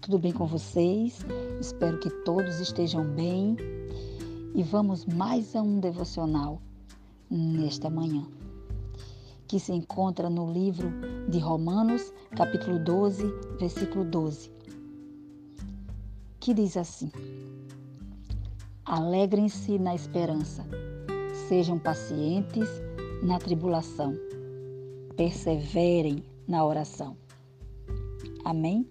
tudo bem com vocês? Espero que todos estejam bem e vamos mais a um devocional nesta manhã, que se encontra no livro de Romanos, capítulo 12, versículo 12, que diz assim: Alegrem-se na esperança, sejam pacientes na tribulação, perseverem na oração. Amém?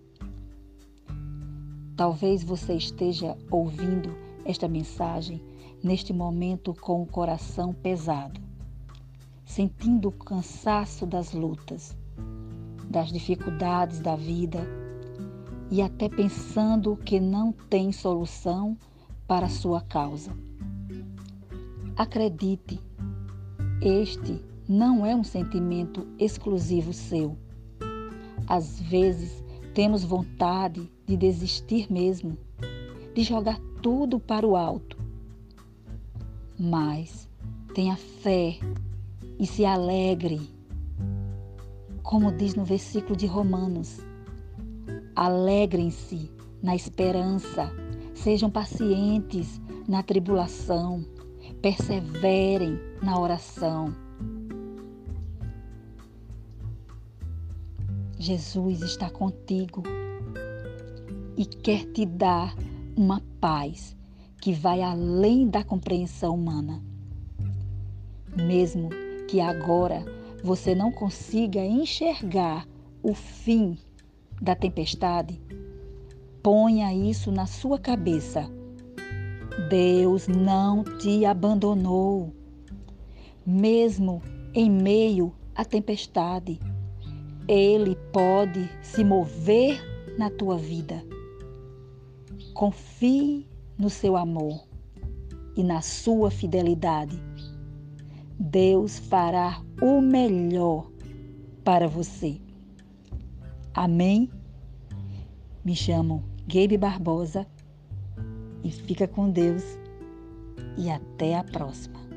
Talvez você esteja ouvindo esta mensagem neste momento com o coração pesado, sentindo o cansaço das lutas, das dificuldades da vida e até pensando que não tem solução para a sua causa. Acredite, este não é um sentimento exclusivo seu. Às vezes, temos vontade de desistir mesmo, de jogar tudo para o alto. Mas tenha fé e se alegre. Como diz no versículo de Romanos, alegrem-se na esperança, sejam pacientes na tribulação, perseverem na oração. Jesus está contigo e quer te dar uma paz que vai além da compreensão humana. Mesmo que agora você não consiga enxergar o fim da tempestade, ponha isso na sua cabeça. Deus não te abandonou, mesmo em meio à tempestade. Ele pode se mover na tua vida. Confie no seu amor e na sua fidelidade. Deus fará o melhor para você. Amém? Me chamo Gabe Barbosa e fica com Deus e até a próxima.